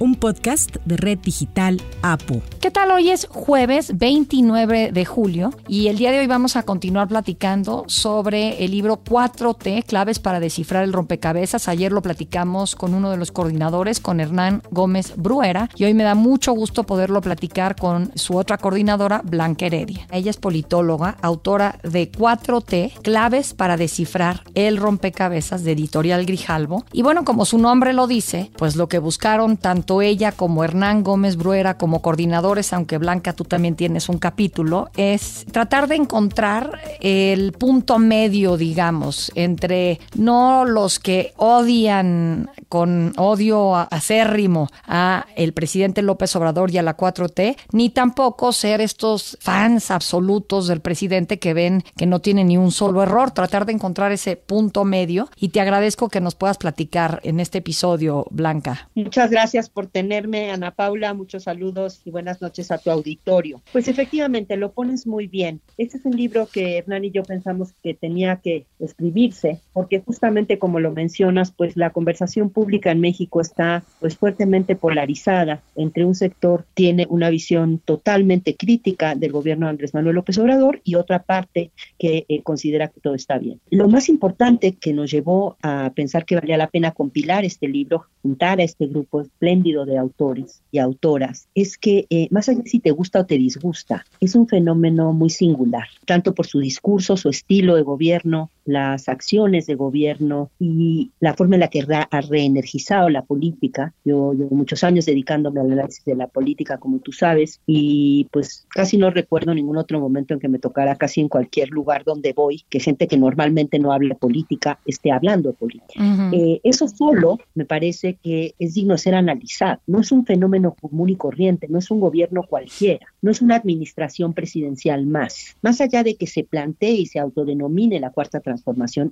un podcast de Red Digital APU. ¿Qué tal? Hoy es jueves 29 de julio y el día de hoy vamos a continuar platicando sobre el libro 4T, claves para descifrar el rompecabezas. Ayer lo platicamos con uno de los coordinadores, con Hernán Gómez Bruera, y hoy me da mucho gusto poderlo platicar con su otra coordinadora, Blanca Heredia. Ella es politóloga, autora de 4T, claves para descifrar el rompecabezas de Editorial Grijalvo. Y bueno, como su nombre lo dice, pues lo que buscaron tanto ella como Hernán Gómez Bruera como coordinadores, aunque Blanca tú también tienes un capítulo, es tratar de encontrar el punto medio, digamos, entre no los que odian con odio acérrimo a el presidente López Obrador y a la 4T, ni tampoco ser estos fans absolutos del presidente que ven que no tiene ni un solo error, tratar de encontrar ese punto medio y te agradezco que nos puedas platicar en este episodio, Blanca. Muchas gracias por tenerme, Ana Paula. Muchos saludos y buenas noches a tu auditorio. Pues efectivamente, lo pones muy bien. Este es un libro que Hernán y yo pensamos que tenía que escribirse, porque justamente como lo mencionas, pues la conversación pública en México está pues fuertemente polarizada. Entre un sector tiene una visión totalmente crítica del gobierno de Andrés Manuel López Obrador y otra parte que eh, considera que todo está bien. Lo más importante que nos llevó a pensar que valía la pena compilar este libro, juntar a este grupo espléndido de autores y autoras es que, eh, más allá de si te gusta o te disgusta, es un fenómeno muy singular, tanto por su discurso, su estilo de gobierno, las acciones de gobierno y la forma en la que ha reenergizado la política. Yo llevo muchos años dedicándome al análisis de la política, como tú sabes, y pues casi no recuerdo ningún otro momento en que me tocara casi en cualquier lugar donde voy, que gente que normalmente no habla de política esté hablando de política. Eh, eso solo me parece que es digno de ser analizado. No es un fenómeno común y corriente, no es un gobierno cualquiera, no es una administración presidencial más. Más allá de que se plantee y se autodenomine la cuarta transformación,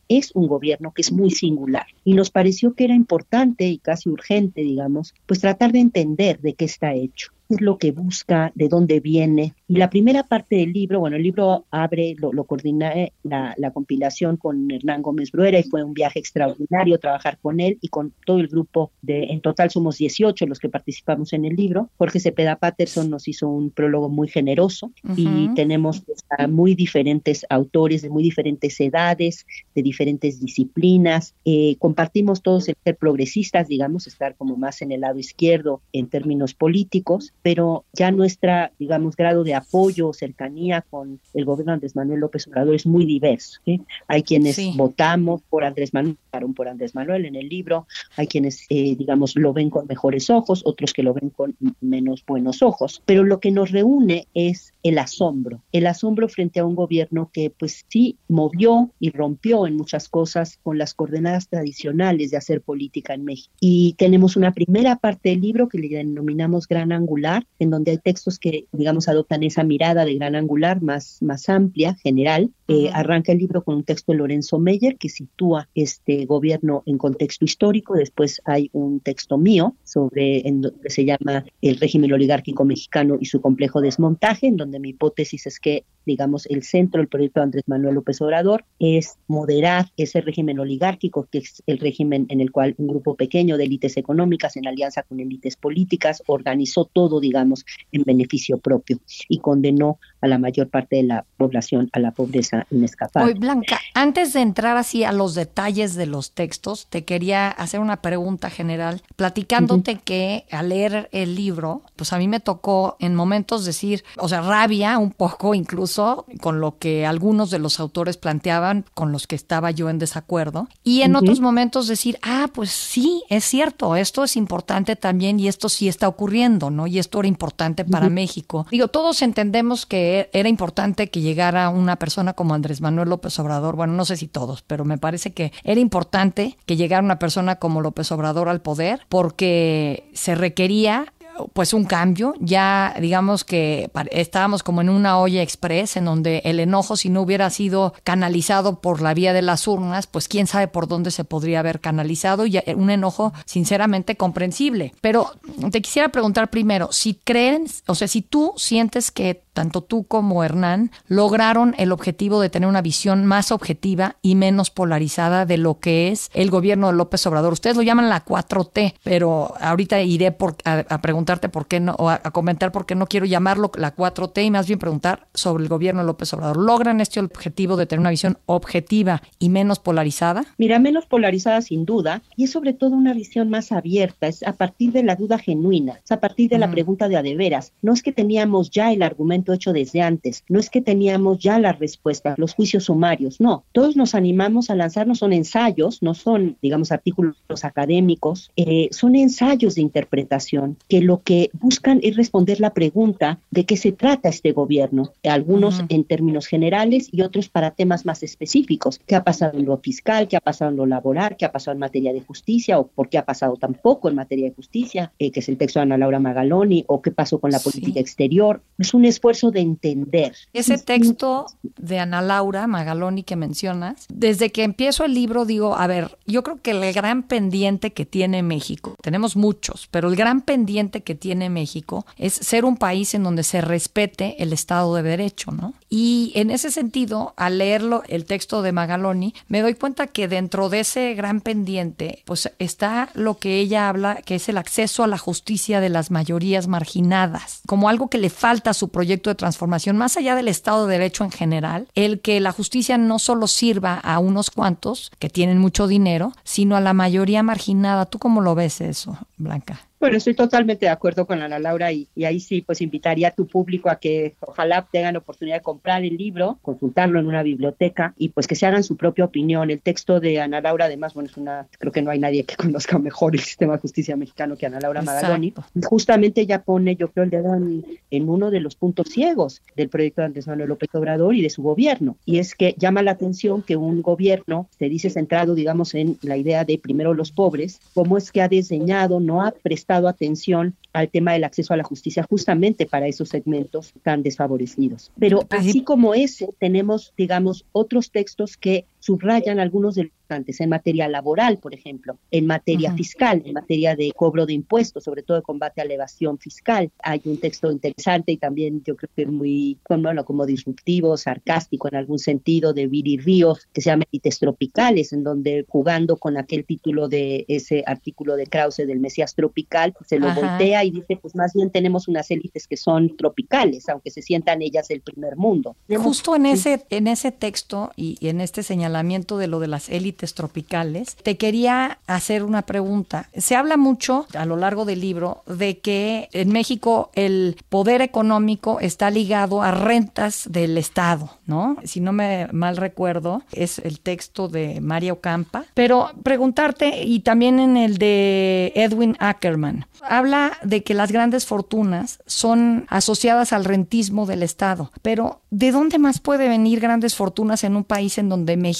es un gobierno que es muy singular. Y nos pareció que era importante y casi urgente, digamos, pues tratar de entender de qué está hecho es lo que busca, de dónde viene. Y la primera parte del libro, bueno, el libro abre, lo, lo coordiné la, la, compilación con Hernán Gómez Bruera y fue un viaje extraordinario trabajar con él y con todo el grupo de, en total somos 18 los que participamos en el libro. Jorge Cepeda Patterson nos hizo un prólogo muy generoso y tenemos pues, a muy diferentes autores de muy diferentes edades, de diferentes disciplinas. Eh, compartimos todos el ser progresistas, digamos, estar como más en el lado izquierdo en términos políticos pero ya nuestra, digamos, grado de apoyo o cercanía con el gobierno de Andrés Manuel López Obrador es muy diverso. Hay quienes votamos por Andrés Manuel, por Andrés Manuel en el libro, hay quienes, eh, digamos, lo ven con mejores ojos, otros que lo ven con menos buenos ojos, pero lo que nos reúne es el asombro, el asombro frente a un gobierno que pues sí movió y rompió en muchas cosas con las coordenadas tradicionales de hacer política en México. Y tenemos una primera parte del libro que le denominamos Gran Angular, en donde hay textos que, digamos, adoptan esa mirada de gran angular más, más amplia, general. Eh, arranca el libro con un texto de Lorenzo Meyer que sitúa este gobierno en contexto histórico. Después hay un texto mío sobre, en donde se llama El régimen oligárquico mexicano y su complejo desmontaje, en donde mi hipótesis es que, digamos, el centro del proyecto de Andrés Manuel López Obrador es moderar ese régimen oligárquico, que es el régimen en el cual un grupo pequeño de élites económicas, en alianza con élites políticas, organizó todo, digamos, en beneficio propio y condenó a la mayor parte de la población a la pobreza inescapable. Hoy, Blanca, antes de entrar así a los detalles de los textos, te quería hacer una pregunta general, platicándote que al leer el libro, pues a mí me tocó en momentos decir, o sea, rabia un poco incluso con lo que algunos de los autores planteaban, con los que estaba yo en desacuerdo, y en otros momentos decir, ah, pues sí, es cierto, esto es importante también y esto sí está ocurriendo, ¿no? Y esto era importante para México. Digo, todos entendemos que era importante que llegara una persona como Andrés Manuel López Obrador, bueno, no sé si todos, pero me parece que era importante que llegara una persona como López Obrador al poder porque se requería pues un cambio. Ya digamos que estábamos como en una olla express en donde el enojo si no hubiera sido canalizado por la vía de las urnas, pues quién sabe por dónde se podría haber canalizado y un enojo sinceramente comprensible. Pero te quisiera preguntar primero, si creen, o sea, si tú sientes que tanto tú como Hernán lograron el objetivo de tener una visión más objetiva y menos polarizada de lo que es el gobierno de López Obrador. Ustedes lo llaman la 4T, pero ahorita iré por, a, preguntarte por qué no, o a, comentar por qué no quiero llamarlo la 4T y más bien preguntar sobre el gobierno de López Obrador. ¿Logran este objetivo de tener una visión objetiva y menos polarizada? Mira, menos polarizada sin duda, y es sobre todo una visión más abierta, es a partir de la duda genuina, es a partir de la pregunta de a de veras. No es que teníamos ya el argumento hecho desde antes. No es que teníamos ya la respuesta, los juicios sumarios, no. Todos nos animamos a lanzarnos, son ensayos, no son, digamos, artículos académicos, eh, son ensayos de interpretación que lo que buscan es responder la pregunta de qué se trata este gobierno, algunos en términos generales y otros para temas más específicos. ¿Qué ha pasado en lo fiscal? ¿Qué ha pasado en lo laboral? ¿Qué ha pasado en materia de justicia? ¿O por qué ha pasado tampoco en materia de justicia? Eh, que es el texto de Ana Laura Magaloni, o qué pasó con la política exterior. Es un esfuerzo de entender. Ese texto de Ana Laura Magaloni que mencionas, desde que empiezo el libro digo, a ver, yo creo que el gran pendiente que tiene México, tenemos muchos, pero el gran pendiente que tiene México es ser un país en donde se respete el Estado de Derecho, ¿no? Y en ese sentido, al leerlo, el texto de Magaloni, me doy cuenta que dentro de ese gran pendiente, pues está lo que ella habla, que es el acceso a la justicia de las mayorías marginadas, como algo que le falta a su proyecto de transformación, más allá del Estado de Derecho en general, el que la justicia no solo sirva a unos cuantos que tienen mucho dinero, sino a la mayoría marginada. ¿Tú cómo lo ves eso, Blanca? Bueno, estoy totalmente de acuerdo con Ana Laura y, ahí sí, pues invitaría a tu público a que ojalá tengan la oportunidad de comprar el libro, consultarlo en una biblioteca y pues que se hagan su propia opinión. El texto de Ana Laura, además, bueno, es una, creo que no hay nadie que conozca mejor el sistema de justicia mexicano que Ana Laura Magaloni. Justamente ella pone, yo creo, el dedo en, en, uno de los puntos ciegos del proyecto de Andrés Manuel López Obrador y de su gobierno. Y es que llama la atención que un gobierno se dice centrado, digamos, en la idea de primero los pobres, cómo es que ha diseñado, no ha prestado atención al tema del acceso a la justicia justamente para esos segmentos tan desfavorecidos. Pero así como ese, tenemos, digamos, otros textos que subrayan algunos de los antes en materia laboral, por ejemplo, en materia fiscal, en materia de cobro de impuestos, sobre todo de combate a la evasión fiscal. Hay un texto interesante y también yo creo que es muy, bueno, como disruptivo, sarcástico en algún sentido, de Viri Ríos, que se llama Élites Tropicales, en donde jugando con aquel título de ese artículo de Krause del Mesías Tropical, pues, se lo voltea y dice, pues más bien tenemos unas élites que son tropicales, aunque se sientan ellas del primer mundo. Justo en ese, en ese texto y en este señalamiento, de lo de las élites tropicales, te quería hacer una pregunta. Se habla mucho a lo largo del libro de que en México el poder económico está ligado a rentas del Estado, ¿no? Si no me mal recuerdo, es el texto de Mario Ocampa. Pero preguntarte, y también en el de Edwin Ackerman, habla de que las grandes fortunas son asociadas al rentismo del Estado. Pero, ¿de dónde más puede venir grandes fortunas en un país en donde México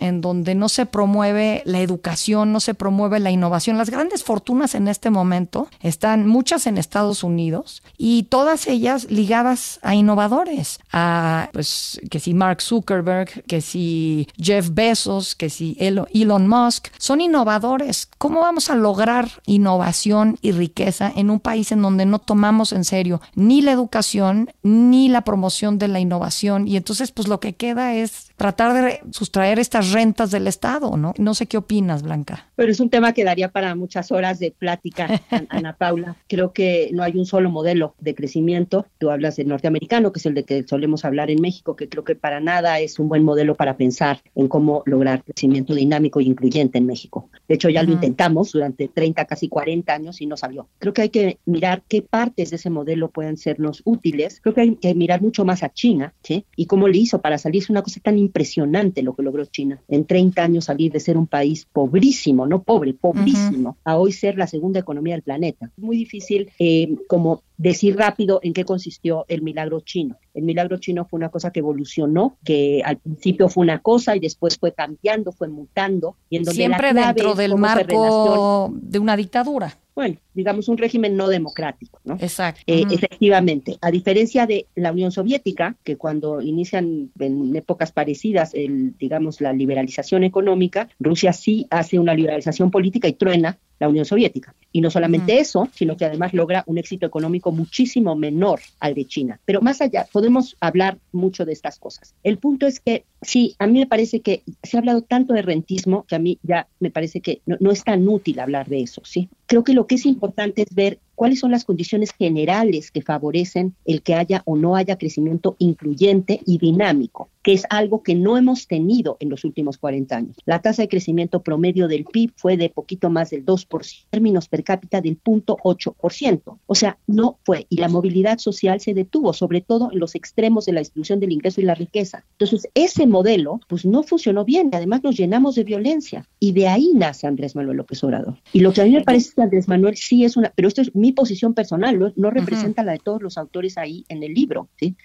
en donde no se promueve la educación, no se promueve la innovación. Las grandes fortunas en este momento están muchas en Estados Unidos y todas ellas ligadas a innovadores, a pues que si Mark Zuckerberg, que si Jeff Bezos, que si Elon Musk, son innovadores. ¿Cómo vamos a lograr innovación y riqueza en un país en donde no tomamos en serio ni la educación ni la promoción de la innovación? Y entonces pues lo que queda es tratar de sustraer estas rentas del Estado, ¿no? No sé qué opinas, Blanca. Pero es un tema que daría para muchas horas de plática, Ana Paula. Creo que no hay un solo modelo de crecimiento. Tú hablas del norteamericano, que es el de que solemos hablar en México, que creo que para nada es un buen modelo para pensar en cómo lograr crecimiento dinámico e incluyente en México. De hecho, ya lo intentamos durante 30, casi 40 años y no salió. Creo que hay que mirar qué partes de ese modelo pueden sernos útiles. Creo que hay que mirar mucho más a China, ¿sí? Y cómo le hizo para salir. Es una cosa tan impresionante lo que logró China. En 30 años salir de ser un país pobrísimo, no pobre, pobrísimo, a hoy ser la segunda economía del planeta. Es muy difícil eh, como decir rápido en qué consistió el milagro chino. El milagro chino fue una cosa que evolucionó, que al principio fue una cosa y después fue cambiando, fue mutando. Y en donde Siempre dentro del marco de una dictadura bueno, digamos un régimen no democrático, ¿no? Exacto. Eh, efectivamente, a diferencia de la Unión Soviética, que cuando inician en épocas parecidas, el, digamos, la liberalización económica, Rusia sí hace una liberalización política y truena la Unión Soviética. Y no solamente eso, sino que además logra un éxito económico muchísimo menor al de China. Pero más allá, podemos hablar mucho de estas cosas. El punto es que sí, a mí me parece que se ha hablado tanto de rentismo que a mí ya me parece que no, no es tan útil hablar de eso, ¿sí? Creo que lo que es importante es ver cuáles son las condiciones generales que favorecen el que haya o no haya crecimiento incluyente y dinámico, que es algo que no hemos tenido en los últimos 40 años. La tasa de crecimiento promedio del PIB fue de poquito más del 2%, términos per cápita del 0.8%. O sea, no fue. Y la movilidad social se detuvo, sobre todo en los extremos de la distribución del ingreso y la riqueza. Entonces, ese modelo, pues no funcionó bien. Además, nos llenamos de violencia. Y de ahí nace Andrés Manuel López Obrador. Y lo que a mí me parece que Andrés Manuel sí es una, pero esto es mi posición personal, no, representa la de todos los autores ahí en el libro, ¿sí?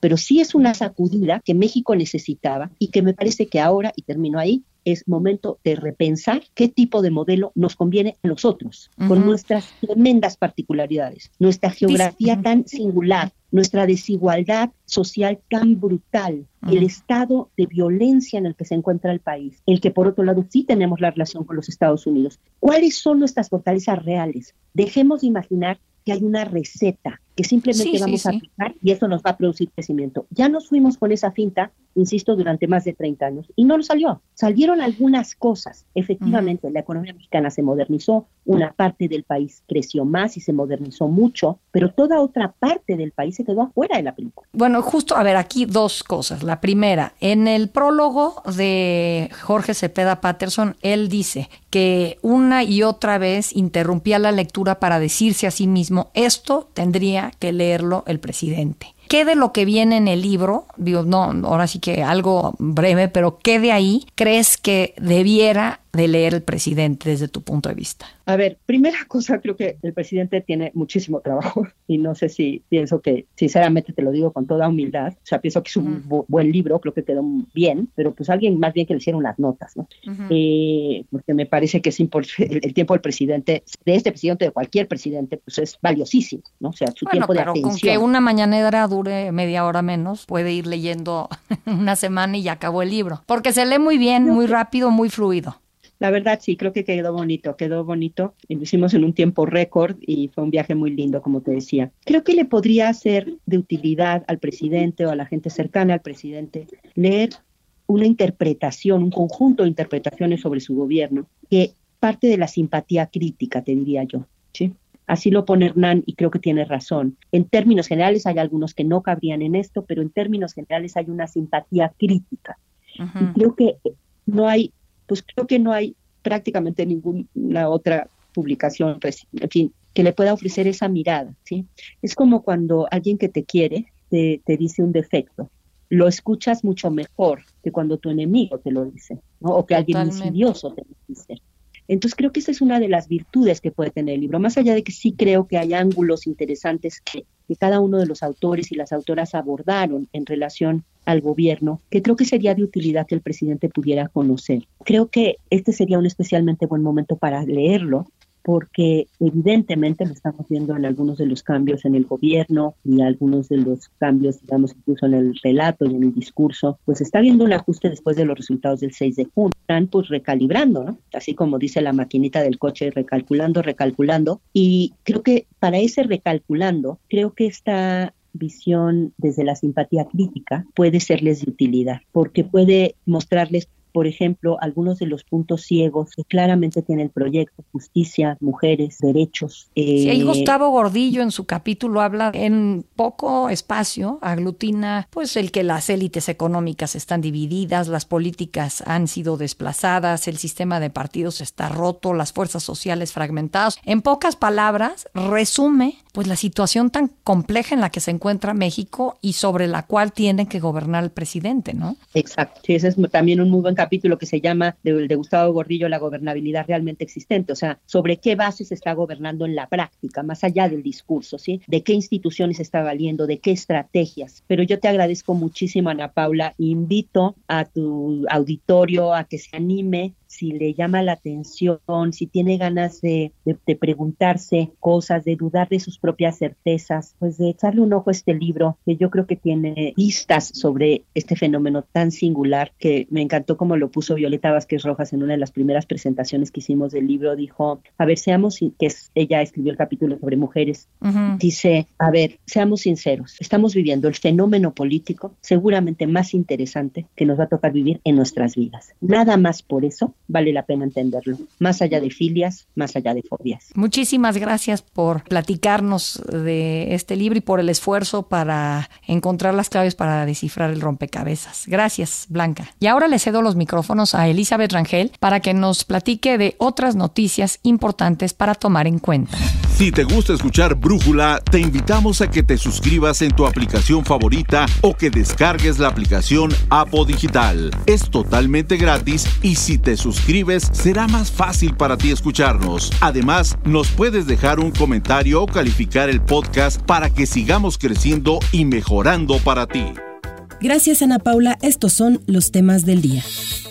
Pero sí es una sacudida que México necesitaba y que me parece que ahora, y termino ahí, es momento de repensar qué tipo de modelo nos conviene a nosotros, con nuestras tremendas particularidades, nuestra geografía tan singular, nuestra desigualdad social tan brutal, el estado de violencia en el que se encuentra el país, el que por otro lado sí tenemos la relación con los Estados Unidos. ¿Cuáles son nuestras fortalezas reales? Dejemos de imaginar que hay una receta que simplemente vamos a aplicar y eso nos va a producir crecimiento. Ya nos fuimos con esa finta, insisto, durante más de 30 años y no nos salió. Salieron algunas cosas. Efectivamente, la economía mexicana se modernizó, una parte del país creció más y se modernizó mucho, pero toda otra parte del país se quedó afuera de la película. Bueno, justo, a ver, aquí dos cosas. La primera, en el prólogo de Jorge Cepeda Patterson, él dice que una y otra vez interrumpía la lectura para decirse a sí mismo, esto tendría que leerlo el presidente. ¿Qué de lo que viene en el libro, digo, no, ahora sí que algo breve, pero qué de ahí crees que debiera de leer el presidente desde tu punto de vista? A ver, primera cosa, creo que el presidente tiene muchísimo trabajo y no sé si pienso que, sinceramente te lo digo con toda humildad, o sea, pienso que es un buen libro, creo que quedó bien, pero pues alguien más bien que le hicieron unas notas, ¿no? Eh, porque me parece que es importante, el, tiempo del presidente, de este presidente, de cualquier presidente, pues es valiosísimo, ¿no? O sea, su tiempo de pero con que una mañanera dure media hora menos, puede ir leyendo una semana y ya acabó el libro, porque se lee muy bien, muy rápido, muy fluido. La verdad sí, creo que quedó bonito, quedó bonito. lo hicimos en un tiempo récord y fue un viaje muy lindo, como te decía. Creo que le podría ser de utilidad al presidente o a la gente cercana al presidente leer una interpretación, un conjunto de interpretaciones sobre su gobierno que parte de la simpatía crítica, te diría yo. ¿sí? Así lo pone Hernán y creo que tiene razón. En términos generales hay algunos que no cabrían en esto, pero en términos generales hay una simpatía crítica. Y creo que no hay pues creo que no hay prácticamente ninguna otra publicación, en fin, que le pueda ofrecer esa mirada, ¿sí? Es como cuando alguien que te quiere te, dice un defecto, lo escuchas mucho mejor que cuando tu enemigo te lo dice, ¿no? O que alguien insidioso te lo dice. Entonces creo que esa es una de las virtudes que puede tener el libro, más allá de que sí creo que hay ángulos interesantes que, que cada uno de los autores y las autoras abordaron en relación al gobierno, que creo que sería de utilidad que el presidente pudiera conocer. Creo que este sería un especialmente buen momento para leerlo, porque evidentemente lo estamos viendo en algunos de los cambios en el gobierno y algunos de los cambios, digamos, incluso en el relato y en el discurso, pues está viendo un ajuste después de los resultados del 6 de junio. Están pues recalibrando, ¿no? Así como dice la maquinita del coche, recalculando, recalculando. Y creo que para ese recalculando, creo que esta visión desde la simpatía crítica puede serles de utilidad, porque puede mostrarles por ejemplo, algunos de los puntos ciegos que claramente tiene el proyecto, justicia, mujeres, derechos. sí, ahí eh, Gustavo Gordillo en su capítulo habla en poco espacio, aglutina pues el que las élites económicas están divididas, las políticas han sido desplazadas, el sistema de partidos está roto, las fuerzas sociales fragmentadas. En pocas palabras, resume pues la situación tan compleja en la que se encuentra México y sobre la cual tiene que gobernar el presidente, ¿no? Exacto, sí, ese es también un muy buen capítulo que se llama de, de Gustavo Gordillo, La gobernabilidad realmente existente, o sea, sobre qué bases se está gobernando en la práctica, más allá del discurso, ¿sí? De qué instituciones está valiendo, de qué estrategias. Pero yo te agradezco muchísimo, Ana Paula, invito a tu auditorio a que se anime si le llama la atención, si tiene ganas de, preguntarse cosas, de dudar de sus propias certezas, pues de echarle un ojo a este libro que yo creo que tiene pistas sobre este fenómeno tan singular que me encantó como lo puso Violeta Vázquez Rojas en una de las primeras presentaciones que hicimos del libro. Dijo, a ver, seamos, que ella escribió el capítulo sobre mujeres, dice, a ver, seamos sinceros, estamos viviendo el fenómeno político seguramente más interesante que nos va a tocar vivir en nuestras vidas. Nada más por eso vale la pena entenderlo, más allá de filias, más allá de fobias. Muchísimas gracias por platicarnos de este libro y por el esfuerzo para encontrar las claves para descifrar el rompecabezas. Gracias, Blanca. Y ahora le cedo los micrófonos a Elizabeth Rangel para que nos platique de otras noticias importantes para tomar en cuenta. Si te gusta escuchar Brújula, te invitamos a que te suscribas en tu aplicación favorita o que descargues la aplicación Apo Digital. Es totalmente gratis y si te suscribes será más fácil para ti escucharnos. Además, nos puedes dejar un comentario o calificar el podcast para que sigamos creciendo y mejorando para ti. Gracias Ana Paula, estos son los temas del día.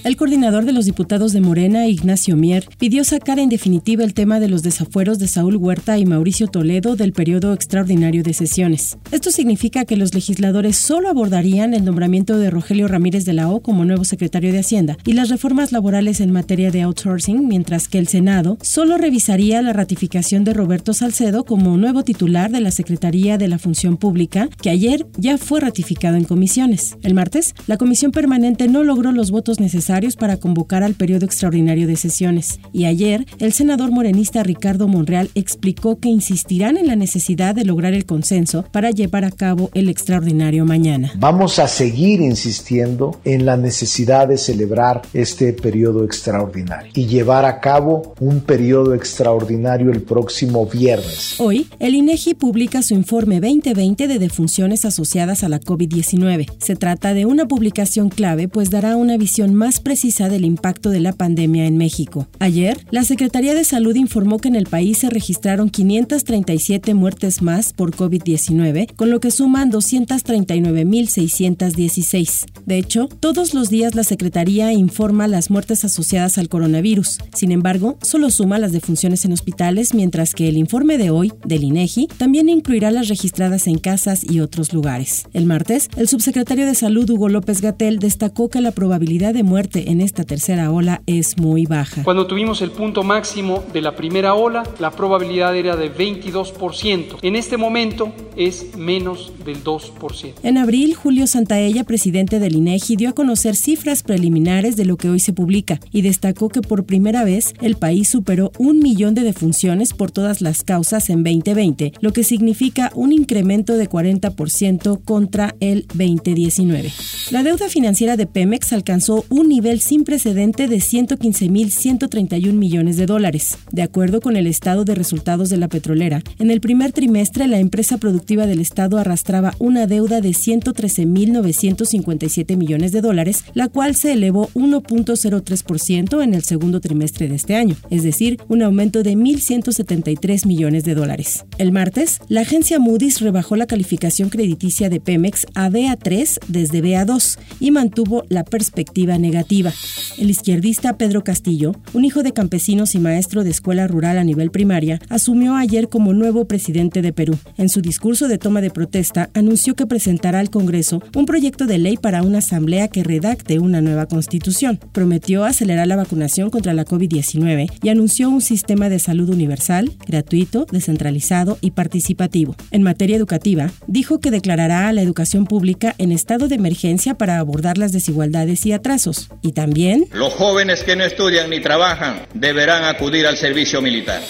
El coordinador de los diputados de Morena, Ignacio Mier, pidió sacar en definitiva el tema de los desafueros de Saúl Huerta y Mauricio Toledo del periodo extraordinario de sesiones. Esto significa que los legisladores solo abordarían el nombramiento de Rogelio Ramírez de la O como nuevo secretario de Hacienda y las reformas laborales en materia de outsourcing, mientras que el Senado solo revisaría la ratificación de Roberto Salcedo como nuevo titular de la Secretaría de la Función Pública, que ayer ya fue ratificado en comisiones. El martes, la comisión permanente no logró los votos necesarios para convocar al periodo extraordinario de sesiones. Y ayer, el senador morenista Ricardo Monreal explicó que insistirán en la necesidad de lograr el consenso para llevar a cabo el extraordinario mañana. Vamos a seguir insistiendo en la necesidad de celebrar este periodo extraordinario y llevar a cabo un periodo extraordinario el próximo viernes. Hoy, el INEGI publica su informe 2020 de defunciones asociadas a la COVID-19. Se trata de una publicación clave pues dará una visión más precisa del impacto de la pandemia en México. Ayer, la Secretaría de Salud informó que en el país se registraron 537 muertes más por COVID-19, con lo que suman 239.616. De hecho, todos los días la Secretaría informa las muertes asociadas al coronavirus. Sin embargo, solo suma las defunciones en hospitales, mientras que el informe de hoy, del INEGI, también incluirá las registradas en casas y otros lugares. El martes, el subsecretario de Salud, Hugo López Gatel, destacó que la probabilidad de muerte en esta tercera ola es muy baja. Cuando tuvimos el punto máximo de la primera ola, la probabilidad era de 22%. En este momento es menos del 2%. En abril, Julio Santaella, presidente del INEGI, dio a conocer cifras preliminares de lo que hoy se publica y destacó que por primera vez el país superó un millón de defunciones por todas las causas en 2020, lo que significa un incremento de 40% contra el 2019. La deuda financiera de Pemex alcanzó un nivel sin precedente de 115.131 millones de dólares. De acuerdo con el estado de resultados de la petrolera, en el primer trimestre la empresa productiva del estado arrastraba una deuda de 113.957 millones de dólares, la cual se elevó 1.03% en el segundo trimestre de este año, es decir, un aumento de 1.173 millones de dólares. El martes, la agencia Moody's rebajó la calificación crediticia de Pemex a BA3 desde BA2 y mantuvo la perspectiva negativa el izquierdista Pedro Castillo, un hijo de campesinos y maestro de escuela rural a nivel primaria, asumió ayer como nuevo presidente de Perú. En su discurso de toma de protesta, anunció que presentará al Congreso un proyecto de ley para una asamblea que redacte una nueva constitución. Prometió acelerar la vacunación contra la COVID-19 y anunció un sistema de salud universal, gratuito, descentralizado y participativo. En materia educativa, dijo que declarará a la educación pública en estado de emergencia para abordar las desigualdades y atrasos y también... Los jóvenes que no estudian ni trabajan deberán acudir al servicio militar.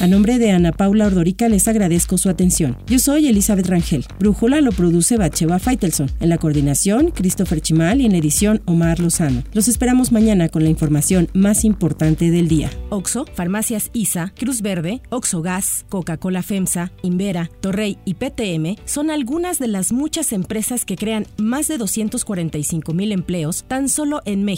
A nombre de Ana Paula Ordorica les agradezco su atención. Yo soy Elizabeth Rangel. Brújula lo produce Bacheva Faitelson. En la coordinación, Christopher Chimal y en edición, Omar Lozano. Los esperamos mañana con la información más importante del día. Oxo, Farmacias ISA, Cruz Verde, Oxo Gas, Coca-Cola FEMSA, Invera, Torrey y PTM son algunas de las muchas empresas que crean más de 245 mil empleos tan solo en México